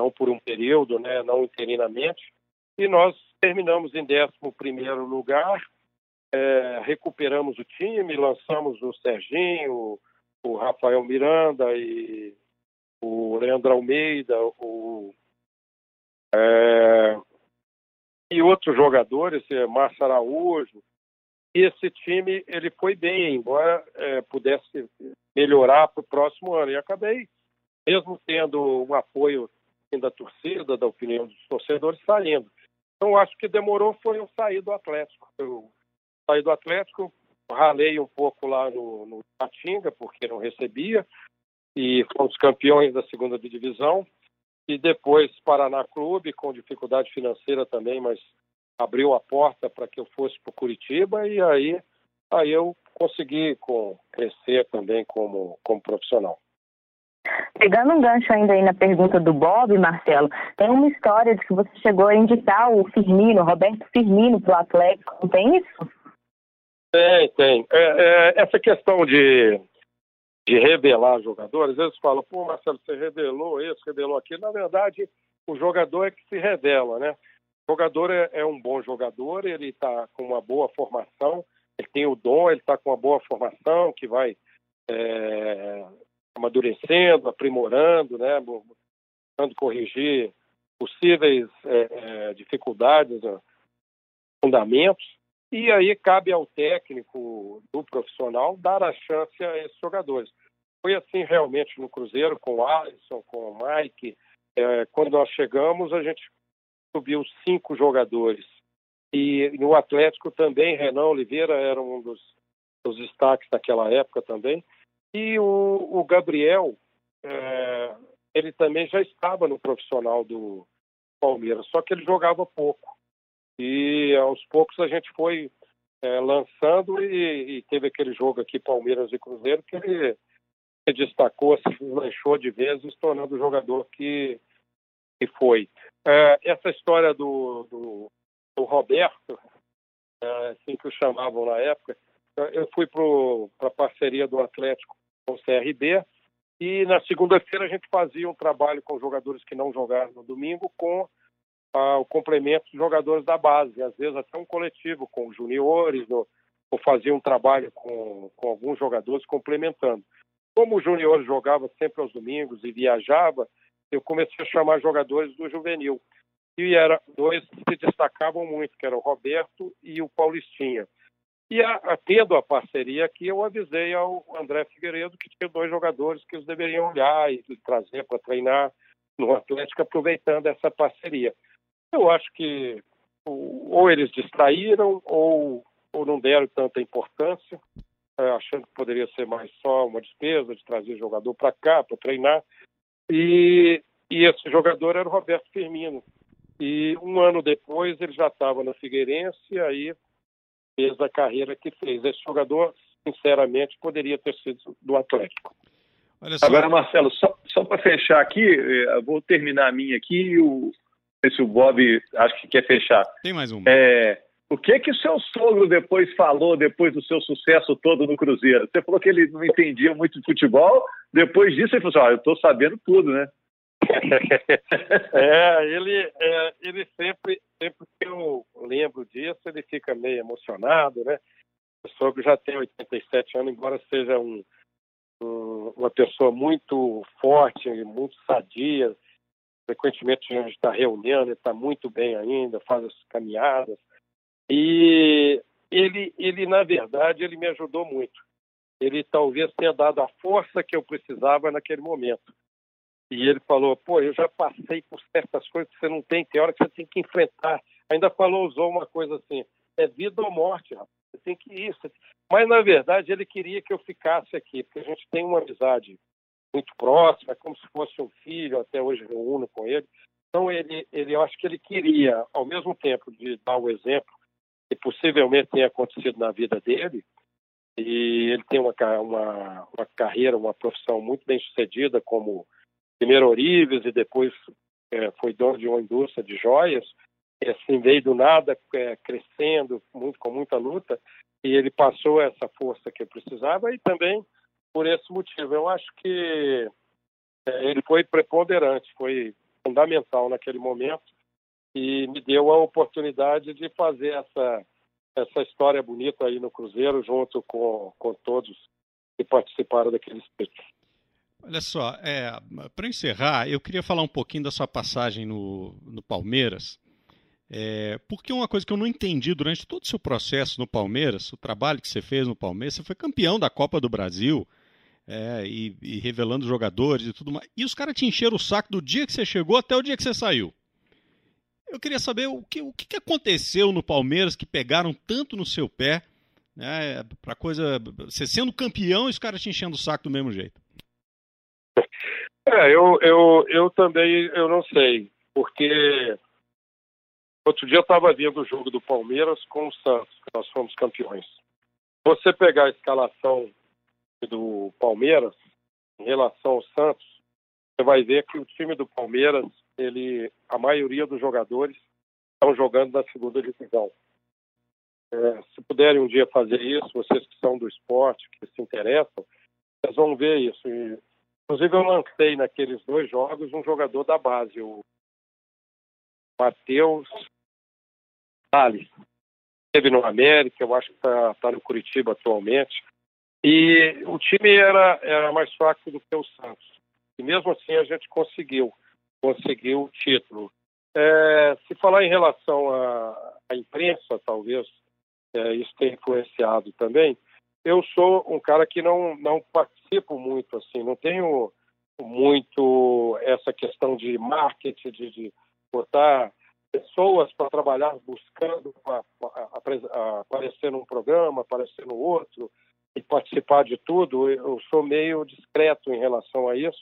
não por um período, né, não interinamente, e nós terminamos em 11 lugar, é, recuperamos o time, lançamos o Serginho, o Rafael Miranda e o Leandro Almeida, o, é, e outros jogadores, é, Márcio Araújo. E esse time ele foi bem, embora é, pudesse melhorar para o próximo ano. E acabei, mesmo tendo um apoio da torcida, da opinião dos torcedores, saindo. Então, acho que demorou foi eu sair do Atlético. Eu saí do Atlético, ralei um pouco lá no, no Patinga, porque não recebia, e fomos campeões da segunda divisão. E depois Paraná Clube, com dificuldade financeira também, mas abriu a porta para que eu fosse para Curitiba, e aí, aí eu consegui com, crescer também como, como profissional. Pegando um gancho ainda aí na pergunta do Bob, Marcelo, tem uma história de que você chegou a indicar o Firmino, Roberto Firmino, para o Atlético, não tem isso? Tem, tem. É, é, essa questão de, de revelar jogadores, eles falam, pô, Marcelo, você revelou isso, revelou aquilo. Na verdade, o jogador é que se revela, né? O jogador é, é um bom jogador, ele está com uma boa formação, ele tem o dom, ele está com uma boa formação que vai é, amadurecendo, aprimorando, né? Buscando corrigir possíveis é, é dificuldades, né? fundamentos. E aí cabe ao técnico do profissional dar a chance a esses jogadores. Foi assim realmente no Cruzeiro, com o Alisson, com o Mike. É, quando nós chegamos, a gente subiu cinco jogadores. E no Atlético também, Renan Oliveira era um dos, dos destaques daquela época também. E o, o Gabriel, é, ele também já estava no profissional do Palmeiras, só que ele jogava pouco. E aos poucos a gente foi é, lançando e, e, teve aquele jogo aqui, Palmeiras e Cruzeiro, que ele se destacou, se lanchou de vez, se tornando o jogador que, que foi. É, essa história do, do, do Roberto, é, assim que o chamavam na época, eu fui para a parceria do Atlético com o CRB e na segunda-feira a gente fazia um trabalho com jogadores que não jogaram no domingo com ah, o complemento dos jogadores da base, às vezes até um coletivo com os juniores, ou, fazia um trabalho com, com alguns jogadores complementando. Como o junior jogava sempre aos domingos e viajava, eu comecei a chamar jogadores do juvenil. E era dois que se destacavam muito, que era o Roberto e o Paulistinha. E a, tendo a parceria aqui, eu avisei ao André Figueiredo que tinha dois jogadores que eles deveriam olhar e trazer para treinar no Atlético, aproveitando essa parceria. Eu acho que ou eles distraíram ou, ou não deram tanta importância, é, achando que poderia ser mais só uma despesa de trazer jogador para cá, para treinar. E, e esse jogador era o Roberto Firmino. E um ano depois ele já estava na Figueirense e aí fez a carreira que fez. Esse jogador, sinceramente, poderia ter sido do Atlético. Agora, Marcelo, só, só para fechar aqui, eh, vou terminar a minha aqui e o, se o Bob acho que quer fechar. Tem mais uma. É, o que que o seu sogro depois falou, depois do seu sucesso todo no Cruzeiro? Você falou que ele não entendia muito de futebol, depois disso ele falou assim, ah, eu estou sabendo tudo, né? É, ele, é, ele sempre, sempre que eu lembro disso, ele fica meio emocionado, né? O sogro já tem 87 anos, embora seja um, um, uma pessoa muito forte, muito sadia, frequentemente a gente está reunindo, ele está muito bem ainda, faz as caminhadas. E ele, ele, na verdade, ele me ajudou muito. Ele talvez tenha dado a força que eu precisava naquele momento. E ele falou, pô, eu já passei por certas coisas que você não tem, tem hora que você tem que enfrentar. Ainda falou, usou uma coisa assim, é vida ou morte, rapaz. Você tem que ir. Mas, na verdade, ele queria que eu ficasse aqui, porque a gente tem uma amizade muito próxima, é como se fosse um filho, até hoje reúno com ele. Então, ele, ele, eu acho que ele queria, ao mesmo tempo de dar o exemplo, que possivelmente tenha acontecido na vida dele, e ele tem uma, uma, uma carreira, uma profissão muito bem sucedida como primeiro Orives e depois é, foi dono de uma indústria de joias, e assim veio do nada, é, crescendo, muito com muita luta, e ele passou essa força que eu precisava e também por esse motivo. Eu acho que é, ele foi preponderante, foi fundamental naquele momento e me deu a oportunidade de fazer essa essa história bonita aí no Cruzeiro junto com, com todos que participaram daquele espírito. Olha só, é, para encerrar, eu queria falar um pouquinho da sua passagem no, no Palmeiras, é, porque uma coisa que eu não entendi durante todo o seu processo no Palmeiras, o trabalho que você fez no Palmeiras, você foi campeão da Copa do Brasil, é, e, e, revelando jogadores e tudo mais, e os caras te encheram o saco do dia que você chegou até o dia que você saiu. Eu queria saber o que, o que aconteceu no Palmeiras que pegaram tanto no seu pé, né, para coisa. Você sendo campeão e os caras te enchendo o saco do mesmo jeito. É, eu, eu, eu também eu não sei, porque outro dia eu estava vendo o jogo do Palmeiras com o Santos, que nós fomos campeões. Você pegar a escalação do Palmeiras em relação ao Santos, você vai ver que o time do Palmeiras, ele, a maioria dos jogadores estão jogando na segunda divisão. É, se puderem um dia fazer isso, vocês que são do esporte, que se interessam, vocês vão ver isso. E Inclusive, eu lancei naqueles dois jogos um jogador da base, o Matheus Salles. Esteve no América, eu acho que está tá no Curitiba atualmente. E o time era, era mais fraco do que o Santos. E mesmo assim a gente conseguiu, conseguiu o título. É, se falar em relação à, à imprensa, talvez é, isso tenha influenciado também, eu sou um cara que não, não muito, assim, não tenho muito essa questão de marketing, de, de botar pessoas para trabalhar buscando aparecer num programa, aparecer no outro e participar de tudo. Eu sou meio discreto em relação a isso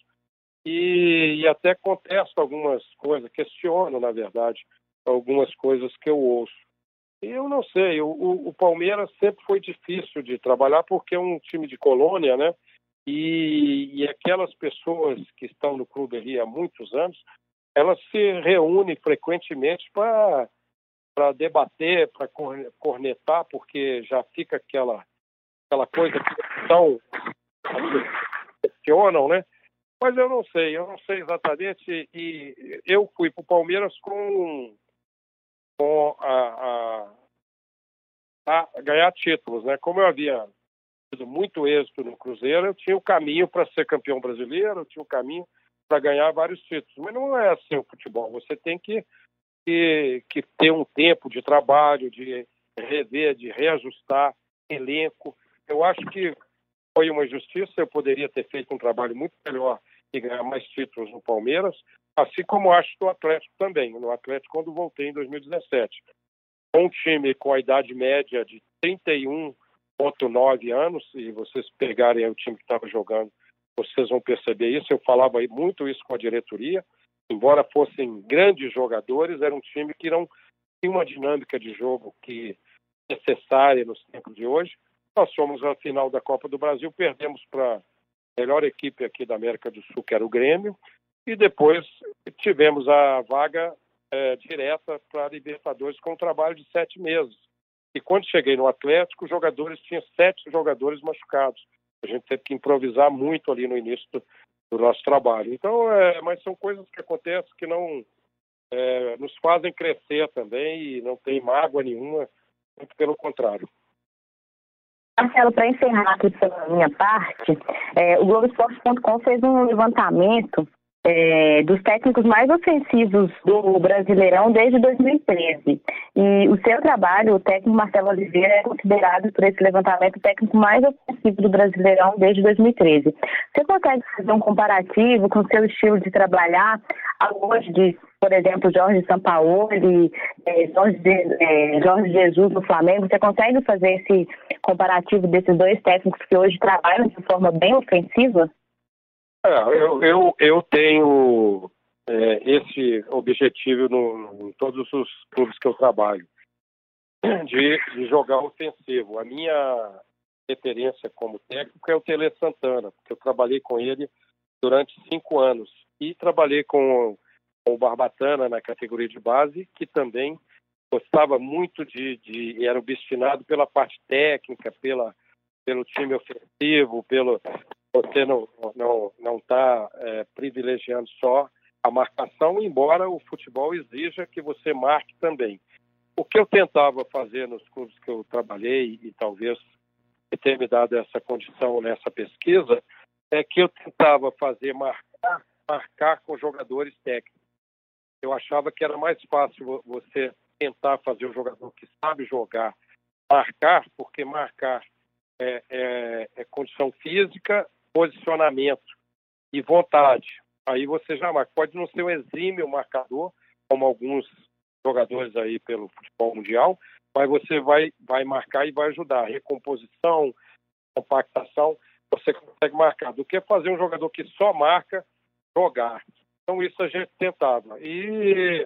e, e até contesto algumas coisas, questiono, na verdade, algumas coisas que eu ouço. Eu não sei, o, o, Palmeiras sempre foi difícil de trabalhar porque é um time de colônia, né? E, e aquelas pessoas que estão no clube ali há muitos anos, elas se reúnem frequentemente para para debater, para cornetar, porque já fica aquela aquela coisa que são questionam, né? Mas eu não sei, eu não sei exatamente. E eu fui para o Palmeiras com com a, a, a, ganhar títulos, né? Como eu havia muito êxito no Cruzeiro, eu tinha o caminho para ser campeão brasileiro, eu tinha o caminho para ganhar vários títulos. Mas não é assim o futebol. Você tem que, que, que ter um tempo de trabalho, de rever, de reajustar elenco. Eu acho que foi uma injustiça, eu poderia ter feito um trabalho muito melhor e ganhar mais títulos no Palmeiras, assim como acho do Atlético também. No Atlético, quando voltei em 2017. Um time com a idade média de 31,9 anos, e vocês pegarem o time que estava jogando, vocês vão perceber isso. Eu falava muito isso com a diretoria. Embora fossem grandes jogadores, era um time que não tinha uma dinâmica de jogo que necessária nos tempos de hoje. Nós fomos à final da Copa do Brasil, perdemos para a melhor equipe aqui da América do Sul, que era o Grêmio, e depois tivemos a vaga é, direta para a Libertadores com um trabalho de sete meses. E quando cheguei no Atlético, os jogadores tinham sete jogadores machucados. A gente teve que improvisar muito ali no início do, do nosso trabalho. Então, é, mas são coisas que acontecem que não é, nos fazem crescer também e não tem mágoa nenhuma, muito pelo contrário. Marcelo, para encerrar aqui pela minha parte, é, o Globoesporte.com fez um levantamento é, dos técnicos mais ofensivos do Brasileirão desde 2013. E o seu trabalho, o técnico Marcelo Oliveira, é considerado por esse levantamento o técnico mais ofensivo do Brasileirão desde 2013. Você consegue fazer um comparativo com o seu estilo de trabalhar hoje de, por exemplo, Jorge Sampaoli, é, Jorge, é, Jorge Jesus no Flamengo? Você consegue fazer esse comparativo desses dois técnicos que hoje trabalham de forma bem ofensiva? É, eu, eu, eu tenho é, esse objetivo no, em todos os clubes que eu trabalho, de, de jogar ofensivo. A minha referência como técnico é o Tele Santana, porque eu trabalhei com ele durante cinco anos. E trabalhei com, com o Barbatana na categoria de base, que também gostava muito de, de era obstinado pela parte técnica, pela, pelo time ofensivo, pelo, você não não não está é, privilegiando só a marcação, embora o futebol exija que você marque também. O que eu tentava fazer nos clubes que eu trabalhei e talvez tenha me dado essa condição nessa pesquisa é que eu tentava fazer marcar marcar com jogadores técnicos. Eu achava que era mais fácil você tentar fazer o jogador que sabe jogar marcar, porque marcar é, é, é condição física posicionamento e vontade. Aí você já marca. Pode não ser um exímio marcador, como alguns jogadores aí pelo futebol mundial, mas você vai, vai marcar e vai ajudar. Recomposição, compactação, você consegue marcar. Do que fazer um jogador que só marca, jogar. Então isso a gente tentava. E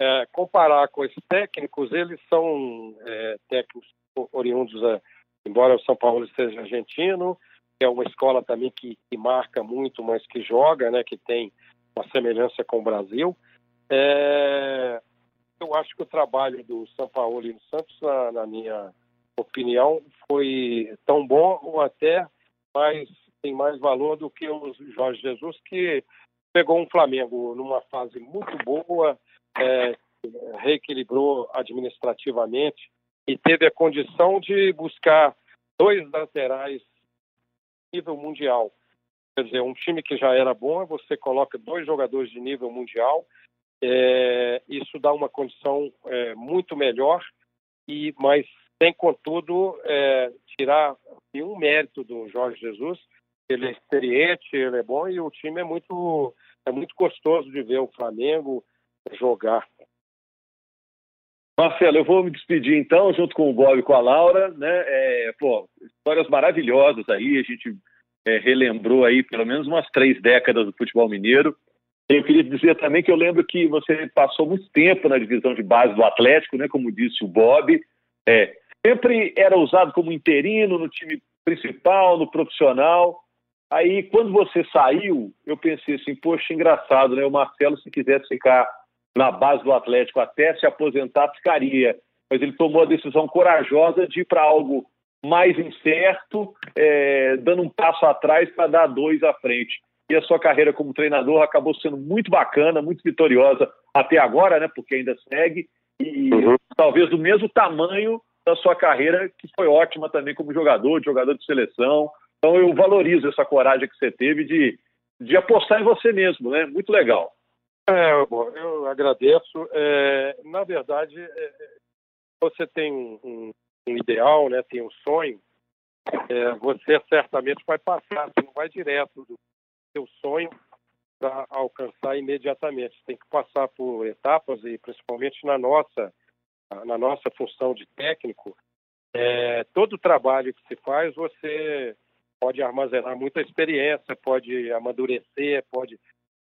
é, comparar com esses técnicos, eles são é, técnicos oriundos, é, embora o São Paulo seja argentino, é uma escola também que, que, marca muito, mas que joga, né, que tem uma semelhança com o Brasil. É, eu acho que o trabalho do São Paulo e do Santos, na, na, minha opinião, foi tão bom ou até mais tem mais valor do que o Jorge Jesus, que pegou um Flamengo numa fase muito boa, é, reequilibrou administrativamente e teve a condição de buscar dois laterais nível mundial. Quer dizer, um time que já era bom, você coloca dois jogadores de nível mundial, é, isso dá uma condição é, muito melhor, e mas sem, contudo, é, tirar nenhum mérito do Jorge Jesus. Ele é experiente, ele é bom e o time é muito, é muito gostoso de ver o Flamengo jogar. Marcelo, eu vou me despedir então, junto com o Bob e com a Laura, né? É, pô, histórias maravilhosas aí, a gente é, relembrou aí pelo menos umas três décadas do futebol mineiro. Eu queria dizer também que eu lembro que você passou muito tempo na divisão de base do Atlético, né? Como disse o Bob, é, sempre era usado como interino no time principal, no profissional. Aí, quando você saiu, eu pensei assim, poxa, engraçado, né? O Marcelo, se quisesse ficar na base do Atlético até se aposentar, ficaria. Mas ele tomou a decisão corajosa de ir para algo mais incerto, é, dando um passo atrás para dar dois à frente. E a sua carreira como treinador acabou sendo muito bacana, muito vitoriosa até agora, né? Porque ainda segue e uhum. talvez do mesmo tamanho da sua carreira, que foi ótima também como jogador, de jogador de seleção. Então eu valorizo essa coragem que você teve de, de apostar em você mesmo, né? Muito legal. É, eu agradeço. É, na verdade, é, você tem um, um ideal, né, tem um sonho, é, você certamente vai passar, você não vai direto do seu sonho para alcançar imediatamente. Tem que passar por etapas e principalmente na nossa na nossa função de técnico, é, todo o trabalho que se faz você pode armazenar muita experiência, pode amadurecer, pode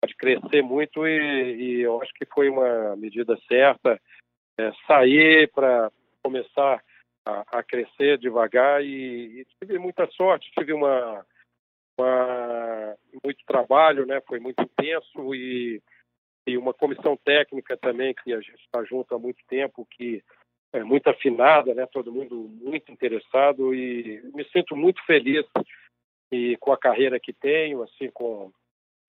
pode crescer muito e, e eu acho que foi uma medida certa é, sair para começar a, a, crescer devagar e, e, tive muita sorte, tive uma, uma, muito trabalho, né? Foi muito intenso e, e uma comissão técnica também que a gente está junto há muito tempo que é muito afinada, né? Todo mundo muito interessado e me sinto muito feliz e com a carreira que tenho, assim com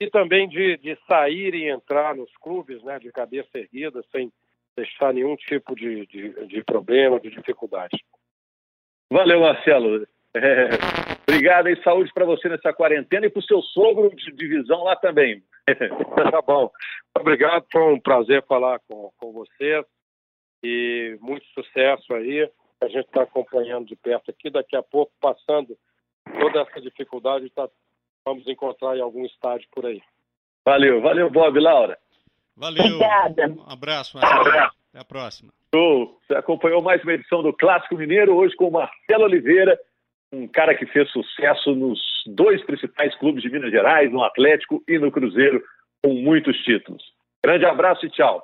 e também de, de sair e entrar nos clubes, né? De cabeça erguida, sem deixar nenhum tipo de, de, de problema, de dificuldade. Valeu, Marcelo. É, obrigado e saúde para você nessa quarentena e para o seu sogro de divisão lá também. tá bom. Obrigado, foi um prazer falar com, com você e muito sucesso aí. A gente está acompanhando de perto aqui, daqui a pouco, passando toda essa dificuldade, tá, vamos encontrar em algum estádio por aí. Valeu, valeu, Bob, Laura. Valeu. Obrigada. Um abraço, Marcelo. Até a próxima. Show. Você acompanhou mais uma edição do Clássico Mineiro, hoje com o Marcelo Oliveira, um cara que fez sucesso nos dois principais clubes de Minas Gerais, no Atlético e no Cruzeiro, com muitos títulos. Grande abraço e tchau.